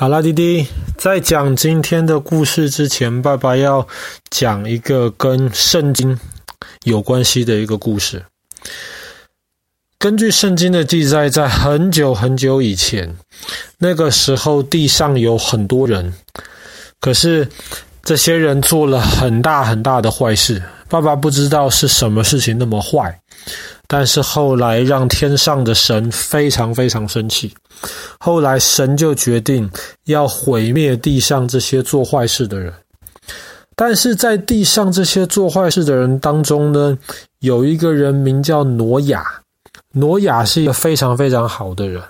好啦，弟弟，在讲今天的故事之前，爸爸要讲一个跟圣经有关系的一个故事。根据圣经的记载，在很久很久以前，那个时候地上有很多人，可是这些人做了很大很大的坏事。爸爸不知道是什么事情那么坏，但是后来让天上的神非常非常生气。后来神就决定要毁灭地上这些做坏事的人。但是在地上这些做坏事的人当中呢，有一个人名叫挪亚。挪亚是一个非常非常好的人，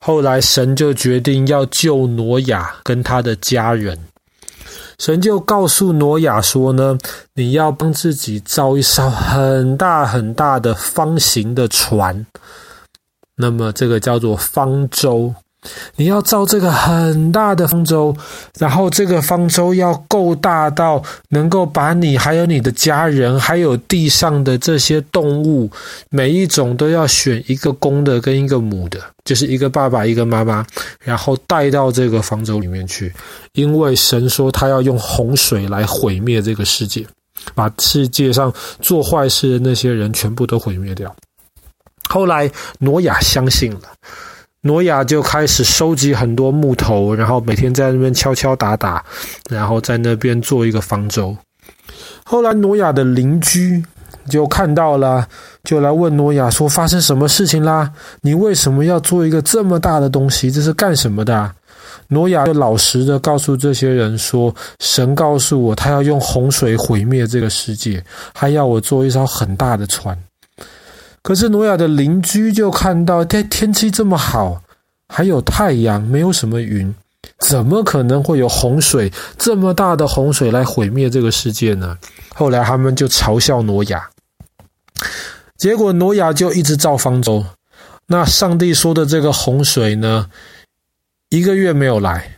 后来神就决定要救挪亚跟他的家人。神就告诉挪亚说呢，你要帮自己造一艘很大很大的方形的船，那么这个叫做方舟。你要造这个很大的方舟，然后这个方舟要够大到能够把你还有你的家人，还有地上的这些动物，每一种都要选一个公的跟一个母的，就是一个爸爸一个妈妈，然后带到这个方舟里面去。因为神说他要用洪水来毁灭这个世界，把世界上做坏事的那些人全部都毁灭掉。后来挪亚相信了。挪亚就开始收集很多木头，然后每天在那边敲敲打打，然后在那边做一个方舟。后来挪亚的邻居就看到了，就来问挪亚说：“发生什么事情啦？你为什么要做一个这么大的东西？这是干什么的？”挪亚就老实的告诉这些人说：“神告诉我，他要用洪水毁灭这个世界，还要我做一艘很大的船。”可是挪亚的邻居就看到天天气这么好，还有太阳，没有什么云，怎么可能会有洪水，这么大的洪水来毁灭这个世界呢？后来他们就嘲笑挪亚，结果挪亚就一直造方舟。那上帝说的这个洪水呢，一个月没有来，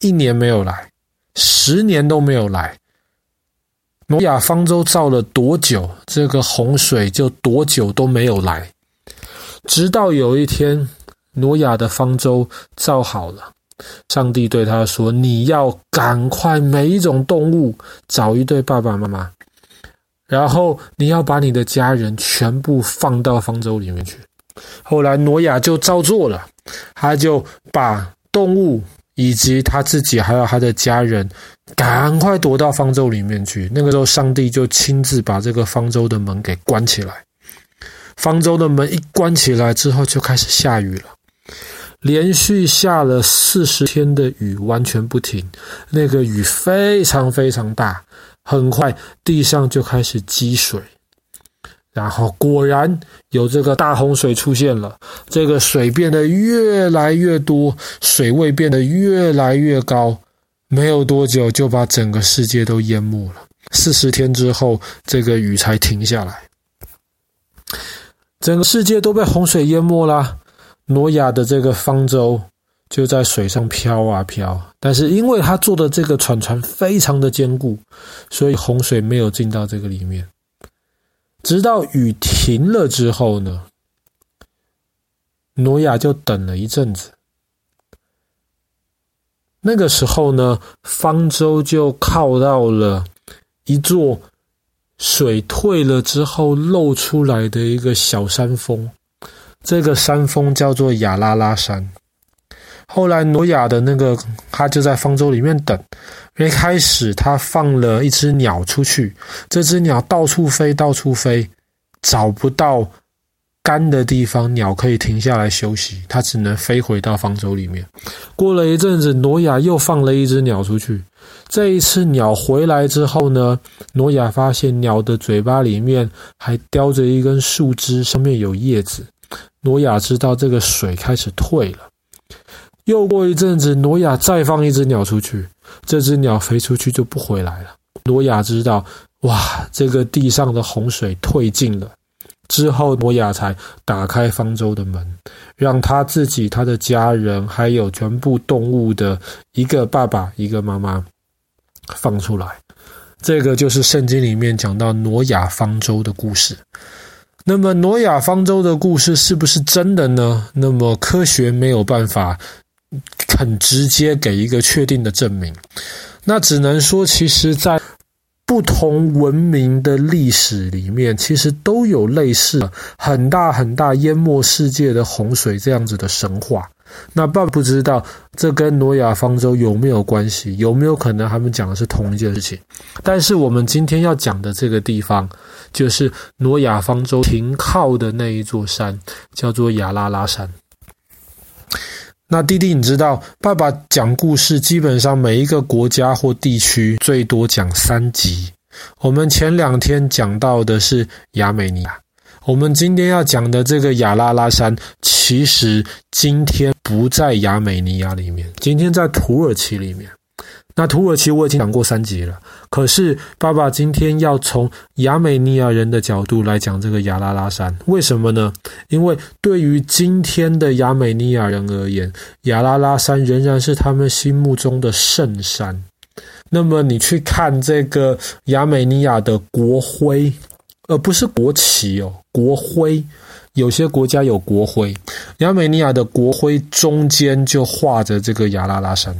一年没有来，十年都没有来。挪亚方舟造了多久，这个洪水就多久都没有来，直到有一天，挪亚的方舟造好了，上帝对他说：“你要赶快每一种动物找一对爸爸妈妈，然后你要把你的家人全部放到方舟里面去。”后来挪亚就照做了，他就把动物。以及他自己还有他的家人，赶快躲到方舟里面去。那个时候，上帝就亲自把这个方舟的门给关起来。方舟的门一关起来之后，就开始下雨了，连续下了四十天的雨，完全不停。那个雨非常非常大，很快地上就开始积水。然后果然有这个大洪水出现了，这个水变得越来越多，水位变得越来越高，没有多久就把整个世界都淹没了。四十天之后，这个雨才停下来，整个世界都被洪水淹没了。挪亚的这个方舟就在水上飘啊飘，但是因为他做的这个船船非常的坚固，所以洪水没有进到这个里面。直到雨停了之后呢，挪亚就等了一阵子。那个时候呢，方舟就靠到了一座水退了之后露出来的一个小山峰，这个山峰叫做亚拉拉山。后来挪亚的那个他就在方舟里面等。一开始他放了一只鸟出去，这只鸟到处飞，到处飞，找不到干的地方，鸟可以停下来休息，它只能飞回到方舟里面。过了一阵子，挪亚又放了一只鸟出去。这一次鸟回来之后呢，挪亚发现鸟的嘴巴里面还叼着一根树枝，上面有叶子。挪亚知道这个水开始退了。又过一阵子，挪亚再放一只鸟出去，这只鸟飞出去就不回来了。挪亚知道，哇，这个地上的洪水退尽了。之后，挪亚才打开方舟的门，让他自己、他的家人，还有全部动物的一个爸爸、一个妈妈放出来。这个就是圣经里面讲到挪亚方舟的故事。那么，挪亚方舟的故事是不是真的呢？那么，科学没有办法。很直接给一个确定的证明。那只能说，其实，在不同文明的历史里面，其实都有类似很大很大淹没世界的洪水这样子的神话。那爸爸不知道这跟挪亚方舟有没有关系，有没有可能他们讲的是同一件事情？但是我们今天要讲的这个地方，就是挪亚方舟停靠的那一座山，叫做亚拉拉山。那弟弟，你知道，爸爸讲故事基本上每一个国家或地区最多讲三集。我们前两天讲到的是亚美尼亚，我们今天要讲的这个亚拉拉山，其实今天不在亚美尼亚里面，今天在土耳其里面。那土耳其我已经讲过三集了，可是爸爸今天要从亚美尼亚人的角度来讲这个亚拉拉山，为什么呢？因为对于今天的亚美尼亚人而言，亚拉拉山仍然是他们心目中的圣山。那么你去看这个亚美尼亚的国徽，而不是国旗哦，国徽，有些国家有国徽，亚美尼亚的国徽中间就画着这个亚拉拉山。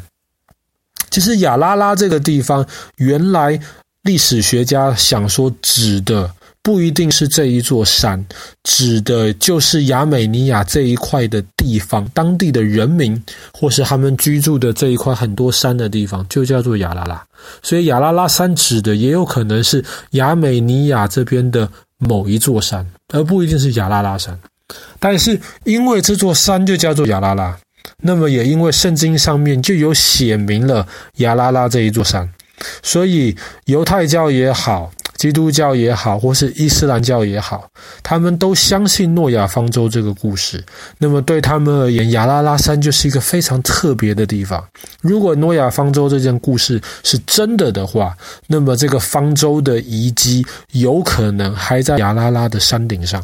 其实亚拉拉这个地方，原来历史学家想说指的不一定是这一座山，指的就是亚美尼亚这一块的地方，当地的人民或是他们居住的这一块很多山的地方，就叫做亚拉拉。所以亚拉拉山指的也有可能是亚美尼亚这边的某一座山，而不一定是亚拉拉山。但是因为这座山就叫做亚拉拉。那么也因为圣经上面就有写明了亚拉拉这一座山，所以犹太教也好，基督教也好，或是伊斯兰教也好，他们都相信诺亚方舟这个故事。那么对他们而言，亚拉拉山就是一个非常特别的地方。如果诺亚方舟这件故事是真的的话，那么这个方舟的遗迹有可能还在亚拉拉的山顶上。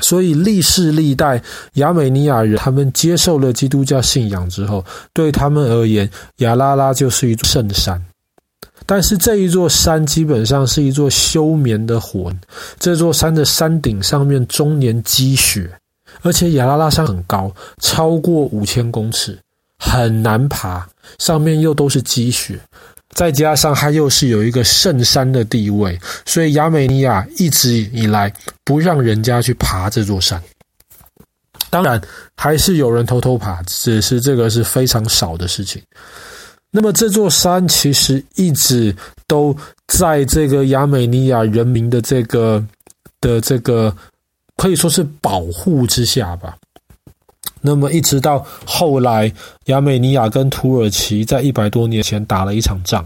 所以历世历代亚美尼亚人，他们接受了基督教信仰之后，对他们而言，亚拉拉就是一座圣山。但是这一座山基本上是一座休眠的魂。这座山的山顶上面终年积雪，而且亚拉拉山很高，超过五千公尺，很难爬，上面又都是积雪。再加上它又是有一个圣山的地位，所以亚美尼亚一直以来不让人家去爬这座山。当然，还是有人偷偷爬，只是这个是非常少的事情。那么这座山其实一直都在这个亚美尼亚人民的这个的这个可以说是保护之下吧。那么一直到后来，亚美尼亚跟土耳其在一百多年前打了一场仗，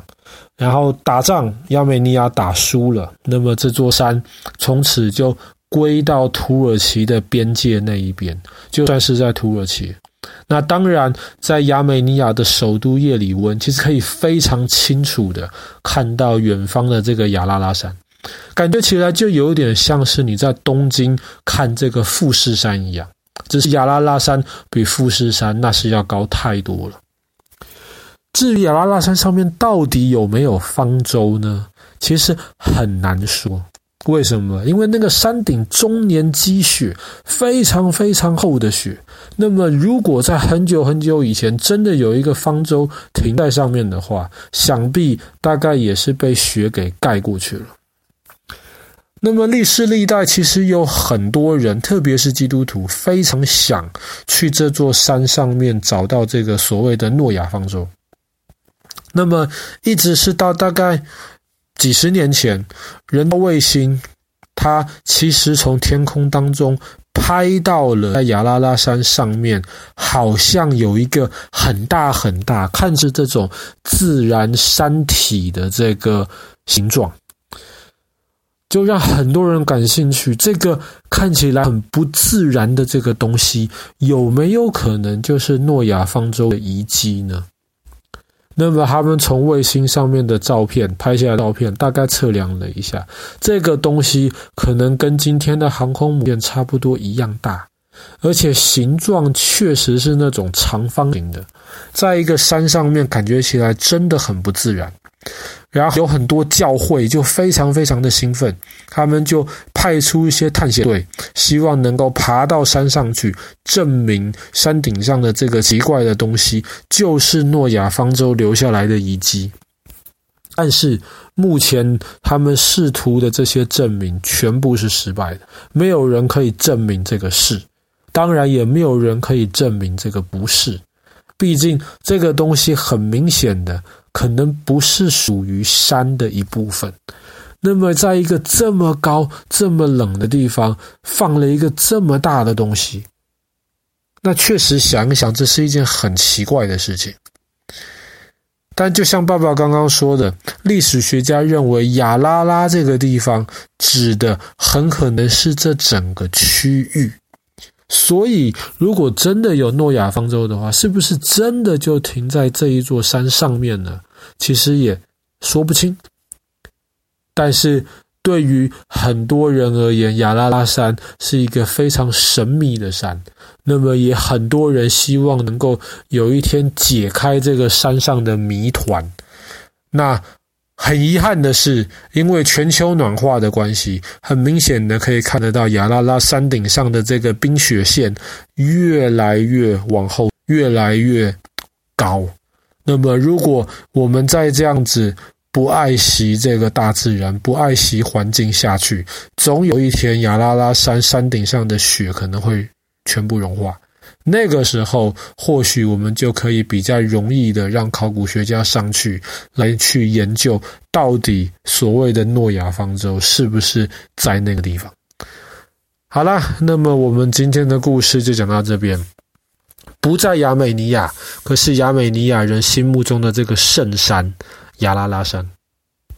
然后打仗，亚美尼亚打输了，那么这座山从此就归到土耳其的边界那一边，就算是在土耳其。那当然，在亚美尼亚的首都叶里温，其实可以非常清楚的看到远方的这个亚拉拉山，感觉起来就有点像是你在东京看这个富士山一样。只是亚拉拉山比富士山那是要高太多了。至于亚拉拉山上面到底有没有方舟呢？其实很难说。为什么？因为那个山顶终年积雪，非常非常厚的雪。那么，如果在很久很久以前真的有一个方舟停在上面的话，想必大概也是被雪给盖过去了。那么历世历代其实有很多人，特别是基督徒，非常想去这座山上面找到这个所谓的诺亚方舟。那么一直是到大概几十年前，人造卫星它其实从天空当中拍到了在亚拉拉山上面，好像有一个很大很大，看着这种自然山体的这个形状。就让很多人感兴趣，这个看起来很不自然的这个东西，有没有可能就是诺亚方舟的遗迹呢？那么他们从卫星上面的照片拍下来照片，大概测量了一下，这个东西可能跟今天的航空母舰差不多一样大，而且形状确实是那种长方形的，在一个山上面感觉起来真的很不自然。然后有很多教会就非常非常的兴奋，他们就派出一些探险队，希望能够爬到山上去，证明山顶上的这个奇怪的东西就是诺亚方舟留下来的遗迹。但是目前他们试图的这些证明全部是失败的，没有人可以证明这个是，当然也没有人可以证明这个不是。毕竟这个东西很明显的可能不是属于山的一部分。那么，在一个这么高、这么冷的地方放了一个这么大的东西，那确实想一想，这是一件很奇怪的事情。但就像爸爸刚刚说的，历史学家认为亚拉拉这个地方指的很可能是这整个区域。所以，如果真的有诺亚方舟的话，是不是真的就停在这一座山上面呢？其实也说不清。但是对于很多人而言，亚拉拉山是一个非常神秘的山。那么，也很多人希望能够有一天解开这个山上的谜团。那。很遗憾的是，因为全球暖化的关系，很明显的可以看得到亚拉拉山顶上的这个冰雪线越来越往后，越来越高。那么，如果我们再这样子不爱惜这个大自然，不爱惜环境下去，总有一天亚拉拉山山顶上的雪可能会全部融化。那个时候，或许我们就可以比较容易的让考古学家上去来去研究，到底所谓的诺亚方舟是不是在那个地方。好啦，那么我们今天的故事就讲到这边。不在亚美尼亚，可是亚美尼亚人心目中的这个圣山——亚拉拉山。